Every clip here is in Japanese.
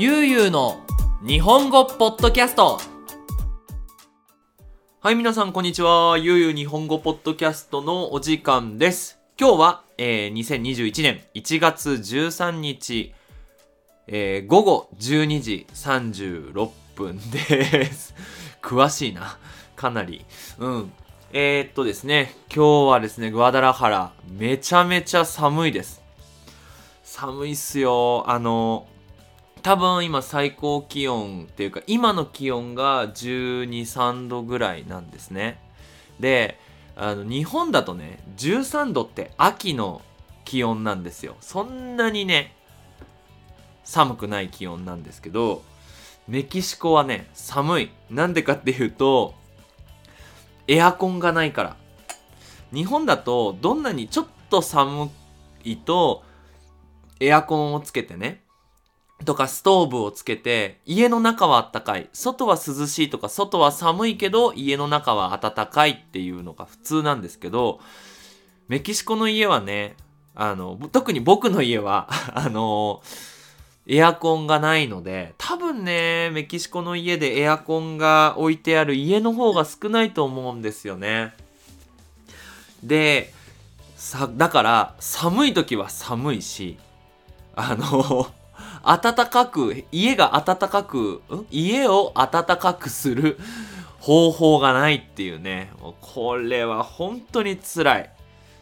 ゆうゆうの日本語ポッドキャスト。はい皆さんこんにちは。ゆうゆう日本語ポッドキャストのお時間です。今日は、えー、2021年1月13日、えー、午後12時36分です。詳しいな。かなり。うん。えー、っとですね。今日はですねグアダラハラ。めちゃめちゃ寒いです。寒いっすよ。あの多分今最高気温っていうか今の気温が123度ぐらいなんですね。であの日本だとね13度って秋の気温なんですよ。そんなにね寒くない気温なんですけどメキシコはね寒い。なんでかっていうとエアコンがないから。日本だとどんなにちょっと寒いとエアコンをつけてねとかストーブをつけて、家の中は暖かい。外は涼しいとか、外は寒いけど、家の中は暖かいっていうのが普通なんですけど、メキシコの家はね、あの、特に僕の家は あの、エアコンがないので、多分ね、メキシコの家でエアコンが置いてある家の方が少ないと思うんですよね。で、さ、だから、寒い時は寒いし、あの暖かく、家が暖かく、家を暖かくする方法がないっていうね。これは本当に辛い。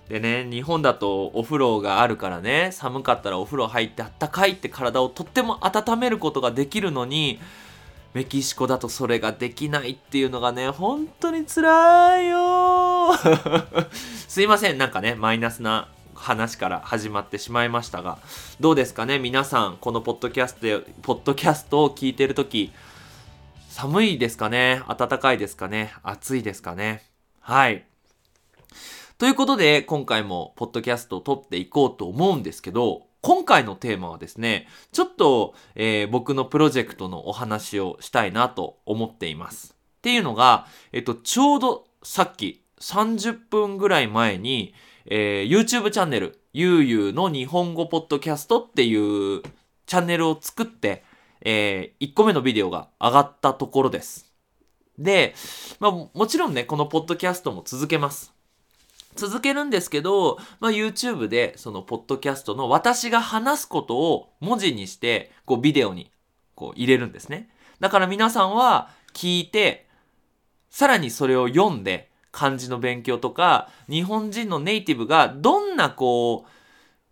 でね、日本だとお風呂があるからね、寒かったらお風呂入ってあったかいって体をとっても温めることができるのに、メキシコだとそれができないっていうのがね、本当に辛いよ すいません、なんかね、マイナスな話から始まってしまいましたが、どうですかね？皆さん、このポッドキャストで、ポッドキャストを聞いてるとき、寒いですかね？暖かいですかね？暑いですかね？はい。ということで、今回もポッドキャストを撮っていこうと思うんですけど、今回のテーマはですね、ちょっと、えー、僕のプロジェクトのお話をしたいなと思っています。っていうのが、えっと、ちょうどさっき30分ぐらい前に、えー、YouTube チャンネル、ゆうゆうの日本語ポッドキャストっていうチャンネルを作って、えー、1個目のビデオが上がったところです。で、まあ、もちろんね、このポッドキャストも続けます。続けるんですけど、まあ、YouTube でそのポッドキャストの私が話すことを文字にして、こうビデオにこう入れるんですね。だから皆さんは聞いて、さらにそれを読んで、漢字の勉強とか、日本人のネイティブがどんなこう、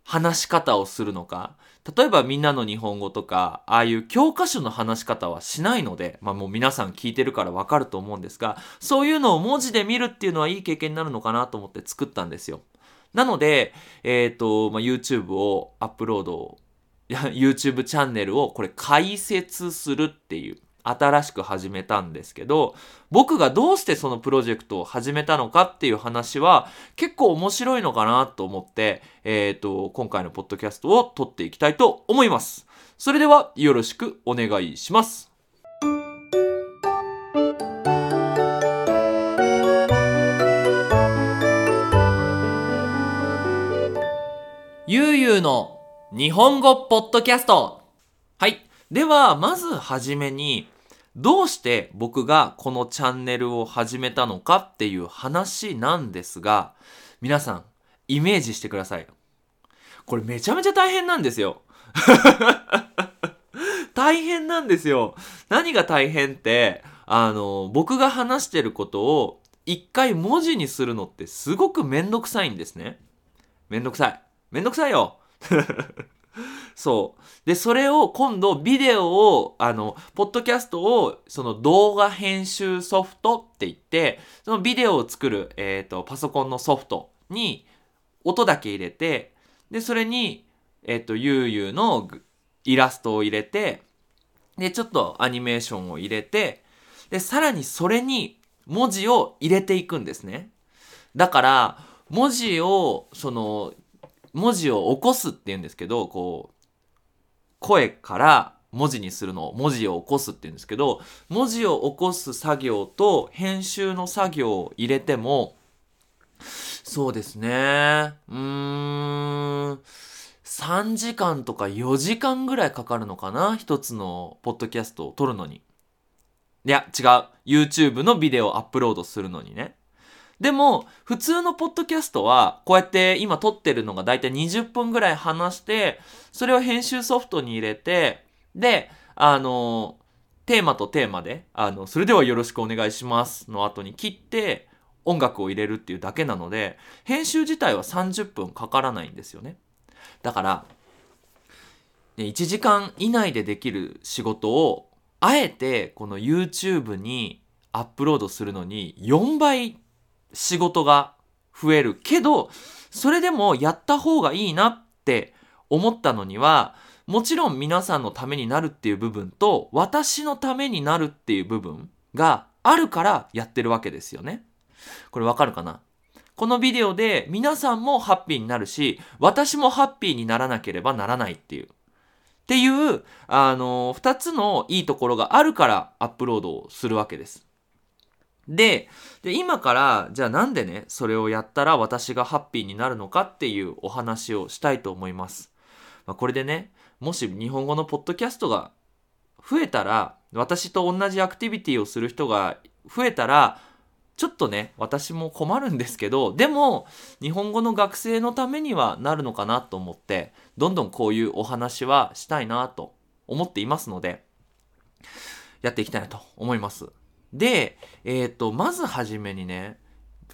話し方をするのか。例えばみんなの日本語とか、ああいう教科書の話し方はしないので、まあもう皆さん聞いてるからわかると思うんですが、そういうのを文字で見るっていうのはいい経験になるのかなと思って作ったんですよ。なので、えっ、ー、と、まあ、YouTube をアップロード YouTube チャンネルをこれ解説するっていう新しく始めたんですけど、僕がどうしてそのプロジェクトを始めたのかっていう話は結構面白いのかなと思って、えっ、ー、と、今回のポッドキャストを撮っていきたいと思います。それではよろしくお願いします。ゆうゆうの日本語ポッドキャスト。はい。では、まずはじめに、どうして僕がこのチャンネルを始めたのかっていう話なんですが、皆さん、イメージしてください。これめちゃめちゃ大変なんですよ。大変なんですよ。何が大変って、あの、僕が話してることを一回文字にするのってすごくめんどくさいんですね。めんどくさい。めんどくさいよ。そう。で、それを今度ビデオを、あの、ポッドキャストを、その動画編集ソフトって言って、そのビデオを作る、えっ、ー、と、パソコンのソフトに音だけ入れて、で、それに、えっ、ー、と、ゆうゆうのイラストを入れて、で、ちょっとアニメーションを入れて、で、さらにそれに文字を入れていくんですね。だから、文字を、その、文字を起こすって言うんですけど、こう、声から文字にするのを文字を起こすって言うんですけど、文字を起こす作業と編集の作業を入れても、そうですね。うーん。3時間とか4時間ぐらいかかるのかな？一つのポッドキャストを撮るのに。いや、違う。YouTube のビデオをアップロードするのにね。でも、普通のポッドキャストは、こうやって今撮ってるのがだいたい20分ぐらい話して、それを編集ソフトに入れて、で、あの、テーマとテーマで、あの、それではよろしくお願いしますの後に切って、音楽を入れるっていうだけなので、編集自体は30分かからないんですよね。だから、1時間以内でできる仕事を、あえてこの YouTube にアップロードするのに4倍仕事が増えるけど、それでもやった方がいいなって思ったのには、もちろん皆さんのためになるっていう部分と、私のためになるっていう部分があるからやってるわけですよね。これわかるかな？このビデオで皆さんもハッピーになるし、私もハッピーにならなければならないっていう。っていう、あの、二つのいいところがあるからアップロードをするわけです。で、今から、じゃあなんでね、それをやったら私がハッピーになるのかっていうお話をしたいと思います。まあ、これでね、もし日本語のポッドキャストが増えたら、私と同じアクティビティをする人が増えたら、ちょっとね、私も困るんですけど、でも、日本語の学生のためにはなるのかなと思って、どんどんこういうお話はしたいなと思っていますので、やっていきたいなと思います。で、えっ、ー、と、まずはじめにね、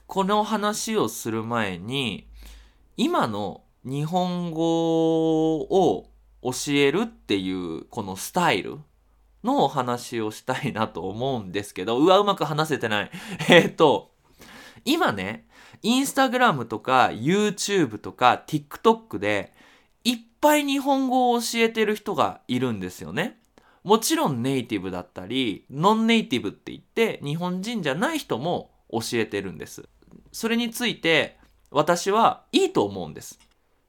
この話をする前に、今の日本語を教えるっていうこのスタイルのお話をしたいなと思うんですけど、うわ、うまく話せてない。えっ、ー、と、今ね、インスタグラムとか YouTube とか TikTok でいっぱい日本語を教えてる人がいるんですよね。もちろんネイティブだったり、ノンネイティブって言って日本人じゃない人も教えてるんです。それについて私はいいと思うんです。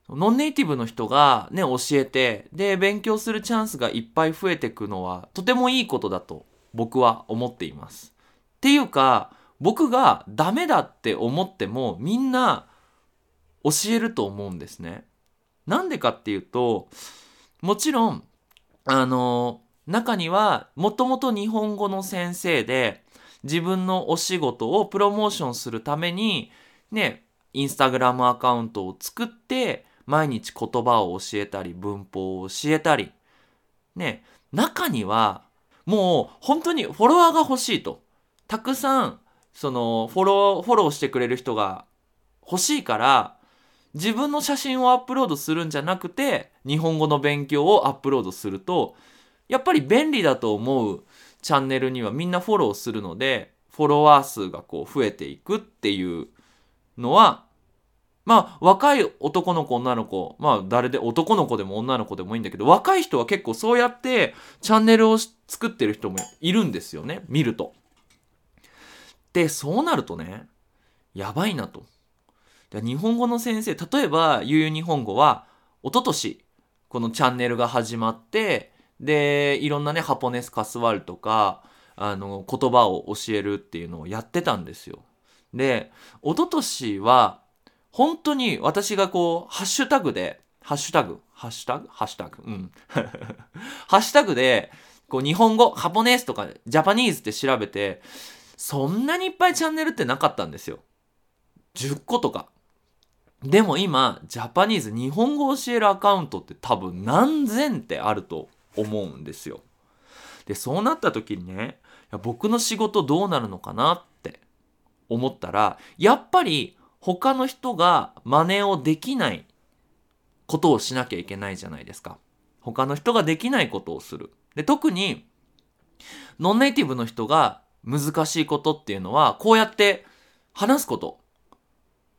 ノンネイティブの人がね、教えて、で、勉強するチャンスがいっぱい増えていくのはとてもいいことだと僕は思っています。っていうか、僕がダメだって思ってもみんな教えると思うんですね。なんでかっていうと、もちろん、あの、中には、もともと日本語の先生で、自分のお仕事をプロモーションするために、ね、インスタグラムアカウントを作って、毎日言葉を教えたり、文法を教えたり、ね、中には、もう本当にフォロワーが欲しいと。たくさん、その、フォロー、フォローしてくれる人が欲しいから、自分の写真をアップロードするんじゃなくて、日本語の勉強をアップロードすると、やっぱり便利だと思うチャンネルにはみんなフォローするので、フォロワー数がこう増えていくっていうのは、まあ若い男の子女の子、まあ誰で男の子でも女の子でもいいんだけど、若い人は結構そうやってチャンネルを作ってる人もいるんですよね、見ると。で、そうなるとね、やばいなと。日本語の先生、例えば、ゆうゆう日本語は、一昨年、このチャンネルが始まって、で、いろんなね、ハポネスカスワルとか、あの、言葉を教えるっていうのをやってたんですよ。で、一昨年は、本当に私がこう、ハッシュタグで、ハッシュタグハッシュタグ？ハッシュタグ？うん。ハッシュタグで、こう、日本語、ハポネスとか、ジャパニーズって調べて、そんなにいっぱいチャンネルってなかったんですよ。10個とか。でも今、ジャパニーズ、日本語教えるアカウントって多分何千ってあると思うんですよ。で、そうなった時にね、僕の仕事どうなるのかなって思ったら、やっぱり他の人が真似をできないことをしなきゃいけないじゃないですか。他の人ができないことをする。で、特に、ノンネイティブの人が難しいことっていうのは、こうやって話すこと。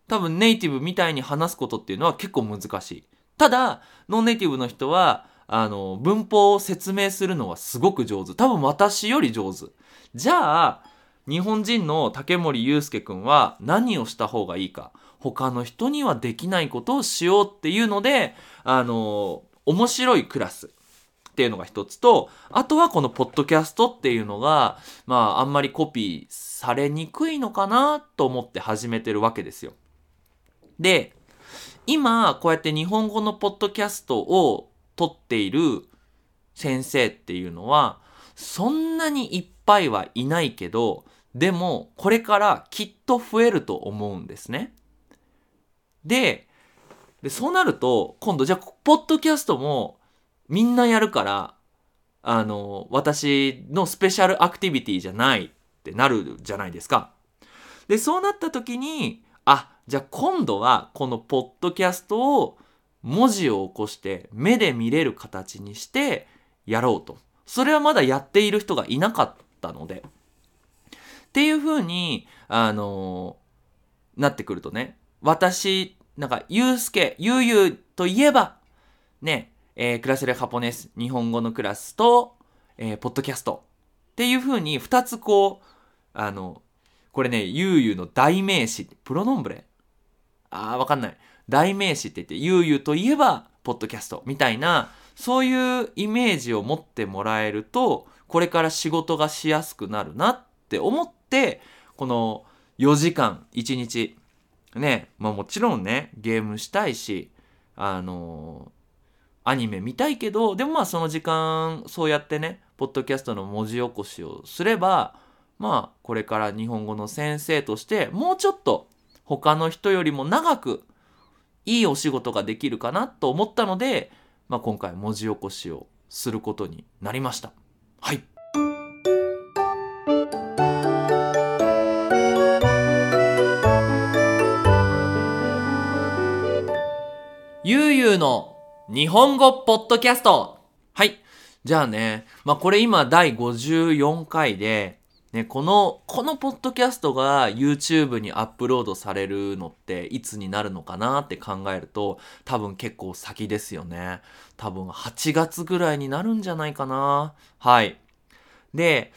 多分ネイティブみたいに話すことっていうのは結構難しい。ただ、ノンネイティブの人は、あの、文法を説明するのはすごく上手。多分私より上手。じゃあ、日本人の竹森祐介くんは何をした方がいいか。他の人にはできないことをしようっていうので、あの、面白いクラスっていうのが一つと、あとはこのポッドキャストっていうのが、まあ、あんまりコピーされにくいのかなと思って始めてるわけですよ。で、今、こうやって日本語のポッドキャストを撮っている先生っていうのは、そんなにいっぱいはいないけど、でも、これからきっと増えると思うんですね。で、でそうなると、今度、じゃあ、ポッドキャストもみんなやるから、あの、私のスペシャルアクティビティじゃないってなるじゃないですか。で、そうなった時に、あ、じゃあ今度はこのポッドキャストを文字を起こして目で見れる形にしてやろうと。それはまだやっている人がいなかったので。っていう風に、あのー、なってくるとね、私、なんか、ゆうすけ、ゆうゆうといえば、ね、えー、クラスレハポネス、日本語のクラスと、えー、ポッドキャストっていう風に二つこう、あの、これね、ゆうゆうの代名詞、プロノンブレ？あー、わかんない。代名詞って言って、ゆうゆうといえば、ポッドキャストみたいな、そういうイメージを持ってもらえると、これから仕事がしやすくなるなって思って、この4時間、1日、ね、まあもちろんね、ゲームしたいし、あのー、アニメ見たいけど、でもまあその時間、そうやってね、ポッドキャストの文字起こしをすれば、まあこれから日本語の先生として、もうちょっと他の人よりも長くいいお仕事ができるかなと思ったので、まあ、今回文字起こしをすることになりました。はい。ゆうゆうの日本語ポッドキャスト。はい。じゃあね、まあ、これ今第54回で、ね、この、このポッドキャストが YouTube にアップロードされるのっていつになるのかなって考えると多分結構先ですよね。多分8月ぐらいになるんじゃないかな。はい。で、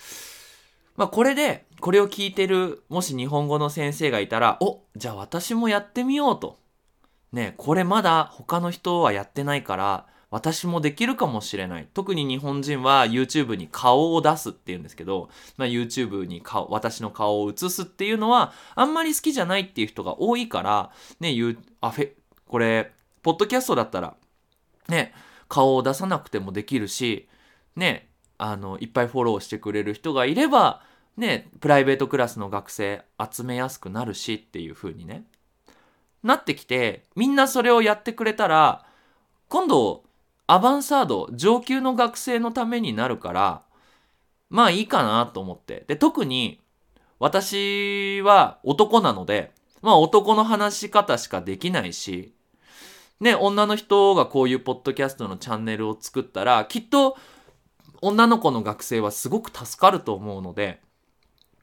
まあこれで、これを聞いてる、もし日本語の先生がいたら、お、じゃあ私もやってみようと。ね、これまだ他の人はやってないから、私もできるかもしれない。特に日本人は YouTube に顔を出すっていうんですけど、まあ、YouTube に顔、私の顔を映すっていうのは、あんまり好きじゃないっていう人が多いから、ね、言う、あ、フェ、これ、ポッドキャストだったら、ね、顔を出さなくてもできるし、ね、あの、いっぱいフォローしてくれる人がいれば、ね、プライベートクラスの学生集めやすくなるしっていう風にね、なってきて、みんなそれをやってくれたら、今度、アバンサード、上級の学生のためになるから、まあいいかなと思って。で、特に、私は男なので、まあ男の話し方しかできないし、ね、女の人がこういうポッドキャストのチャンネルを作ったら、きっと女の子の学生はすごく助かると思うので、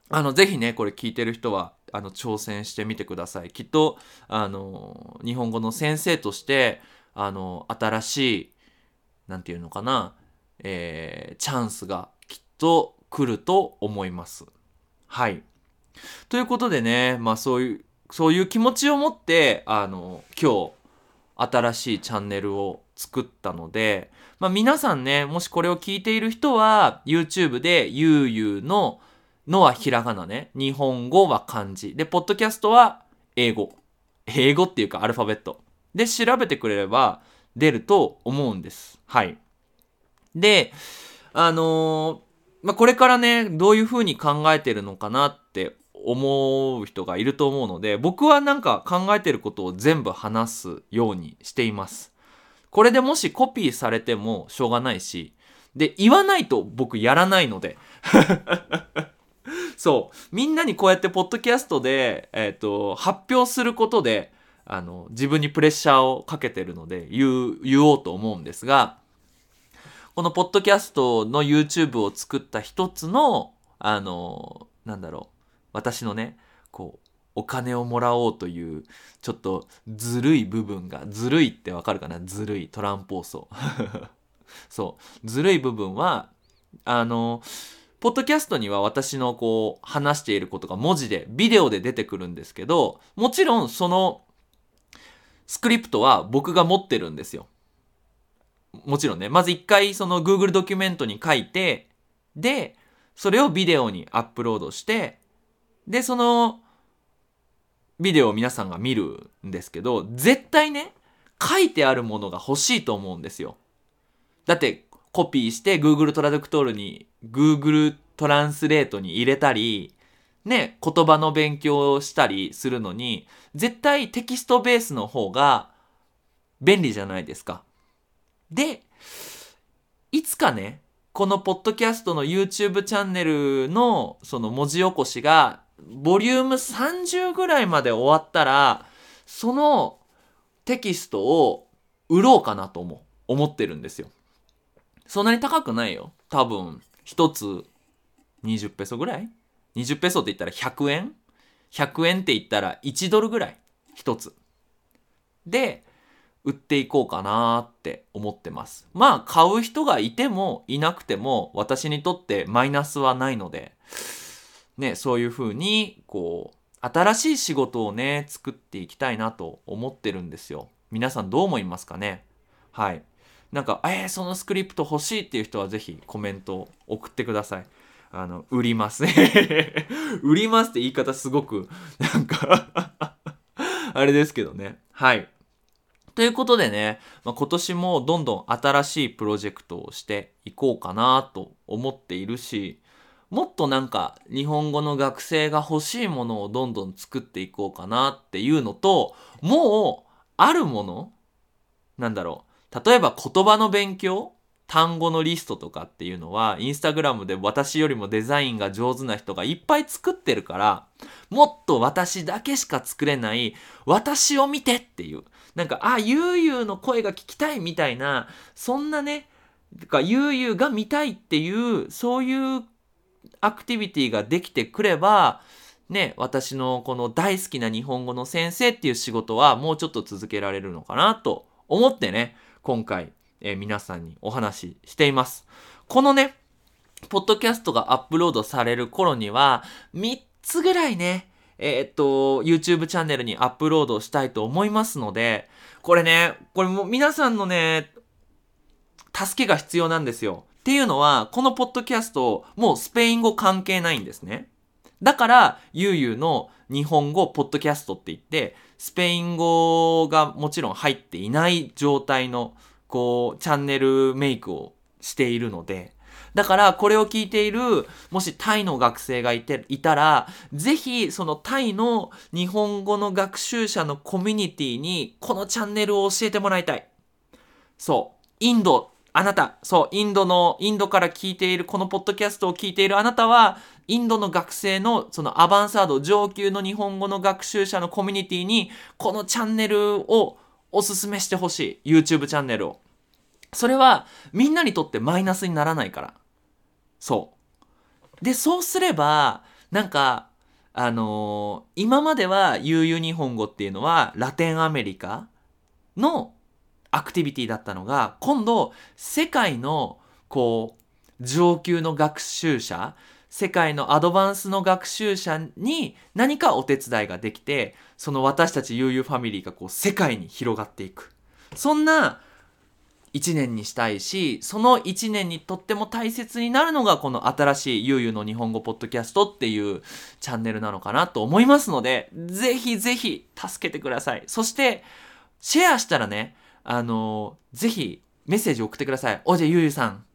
あの、ぜひね、これ聞いてる人は、あの、挑戦してみてください。きっと、あの、日本語の先生として、あの、新しいなんていうのかな、えー、チャンスがきっと来ると思います。はい。ということでね、まあそういう、そういう気持ちを持って、あの、今日、新しいチャンネルを作ったので、まあ皆さんね、もしこれを聞いている人は、YouTube でゆうゆうの、のはひらがなね。日本語は漢字。で、ポッドキャストは英語。英語っていうかアルファベット。で、調べてくれれば、出ると思うんです。はい。で、あのー、まあ、これからね、どういう風に考えてるのかなって思う人がいると思うので、僕はなんか考えてることを全部話すようにしています。これでもしコピーされてもしょうがないし、で、言わないと僕やらないので。そう。みんなにこうやってポッドキャストで、えっ、ー、と、発表することで、あの、自分にプレッシャーをかけてるので言う、言おうと思うんですが、このポッドキャストの YouTube を作った一つの、あの、なんだろう、私のね、こう、お金をもらおうという、ちょっとずるい部分が、ずるいってわかるかな？ずるい、トランポーソ。そう、ずるい部分は、あの、ポッドキャストには私のこう話していることが文字で、ビデオで出てくるんですけど、もちろんそのスクリプトは僕が持ってるんですよ。もちろんね。まず一回その Google ドキュメントに書いて、で、それをビデオにアップロードして、で、そのビデオを皆さんが見るんですけど、絶対ね、書いてあるものが欲しいと思うんですよ。だって、コピーして Google トラドクトールに、Google トランスレートに入れたり、ね、言葉の勉強をしたりするのに、絶対テキストベースの方が便利じゃないですか。で、いつかね、このポッドキャストの YouTube チャンネルのその文字起こしが、ボリューム30ぐらいまで終わったら、そのテキストを売ろうかなと思う、思ってるんですよ。そんなに高くないよ。多分、一つ20ペソぐらい ?20 ペソって言ったら100円 ?100 円って言ったら1ドルぐらい。一つ。で、売っていこうかなって思ってます。まあ、買う人がいてもいなくても、私にとってマイナスはないので、ね、そういうふうに、こう、新しい仕事をね、作っていきたいなと思ってるんですよ。皆さんどう思いますかね？はい。なんか、えー、そのスクリプト欲しいっていう人はぜひコメントを送ってください。あの、売ります。売りますって言い方すごく、なんか あれですけどね。はい。ということでね、まあ、今年もどんどん新しいプロジェクトをしていこうかなと思っているし、もっとなんか日本語の学生が欲しいものをどんどん作っていこうかなっていうのと、もうあるものなんだろう。例えば言葉の勉強単語のリストとかっていうのは、インスタグラムで私よりもデザインが上手な人がいっぱい作ってるから、もっと私だけしか作れない、私を見てっていう。なんか、あ、ゆうゆうの声が聞きたいみたいな、そんなね、かゆうゆうが見たいっていう、そういうアクティビティができてくれば、ね、私のこの大好きな日本語の先生っていう仕事はもうちょっと続けられるのかなと思ってね、今回えー、皆さんにお話ししています。このね、ポッドキャストがアップロードされる頃には、3つぐらいね、えー、っと、YouTube チャンネルにアップロードしたいと思いますので、これね、これも皆さんのね、助けが必要なんですよ。っていうのは、このポッドキャスト、もうスペイン語関係ないんですね。だから、ゆうゆうの日本語ポッドキャストって言って、スペイン語がもちろん入っていない状態のこう、チャンネルメイクをしているので、だからこれを聞いている、もしタイの学生がいて、いたら、ぜひそのタイの日本語の学習者のコミュニティにこのチャンネルを教えてもらいたい。そう。インド、あなた、そう、インドの、インドから聞いている、このポッドキャストを聞いているあなたは、インドの学生のそのアバンサード、上級の日本語の学習者のコミュニティに、このチャンネルをおすすめしてほしい。YouTube チャンネルを。それはみんなにとってマイナスにならないから。そう。で、そうすれば、なんか、あのー、今までは悠々日本語っていうのはラテンアメリカのアクティビティだったのが、今度世界のこう、上級の学習者、世界のアドバンスの学習者に何かお手伝いができて、その私たち悠々ファミリーがこう世界に広がっていく。そんな1年にしたいし、その1年にとっても大切になるのがこの新しいゆうゆうの日本語ポッドキャストっていうチャンネルなのかなと思いますので、ぜひぜひ助けてください。そして、シェアしたらね、あの、ぜひメッセージ送ってください。おじゃゆうゆうさん、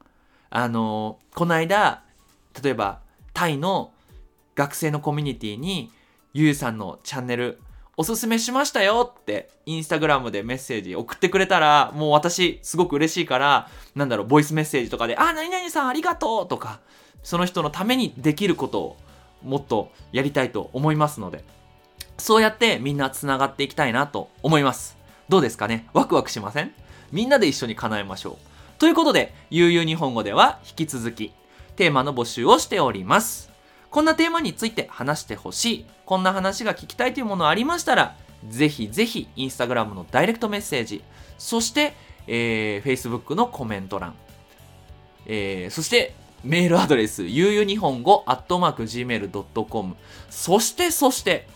あの、この間、例えばタイの学生のコミュニティにゆうゆうさんのチャンネルおすすめしましたよってインスタグラムでメッセージ送ってくれたらもう私すごく嬉しいからなんだろうボイスメッセージとかで「あ何々さんありがとう」とかその人のためにできることをもっとやりたいと思いますのでそうやってみんなつながっていきたいなと思います。どうですかね？ワクワクしません？みんなで一緒に叶えましょう。ということで悠々日本語では引き続きテーマの募集をしております。こんなテーマについて話してほしい、こんな話が聞きたいというものありましたら、ぜひぜひ、インスタグラムのダイレクトメッセージ、そして、えー、Facebook のコメント欄、えー、そして、メールアドレス、ゆうゆ日本語、アットマーク Gmail.com、そして、そして、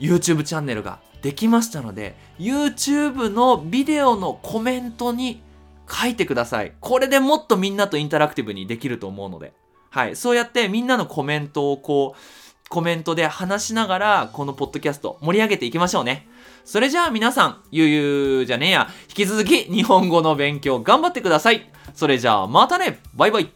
YouTube チャンネルができましたので、YouTube のビデオのコメントに書いてください。これでもっとみんなとインタラクティブにできると思うので。はい。そうやってみんなのコメントをこう、コメントで話しながら、このポッドキャスト盛り上げていきましょうね。それじゃあ皆さん、ゆうゆうじゃねえや、引き続き日本語の勉強頑張ってください。それじゃあまたねバイバイ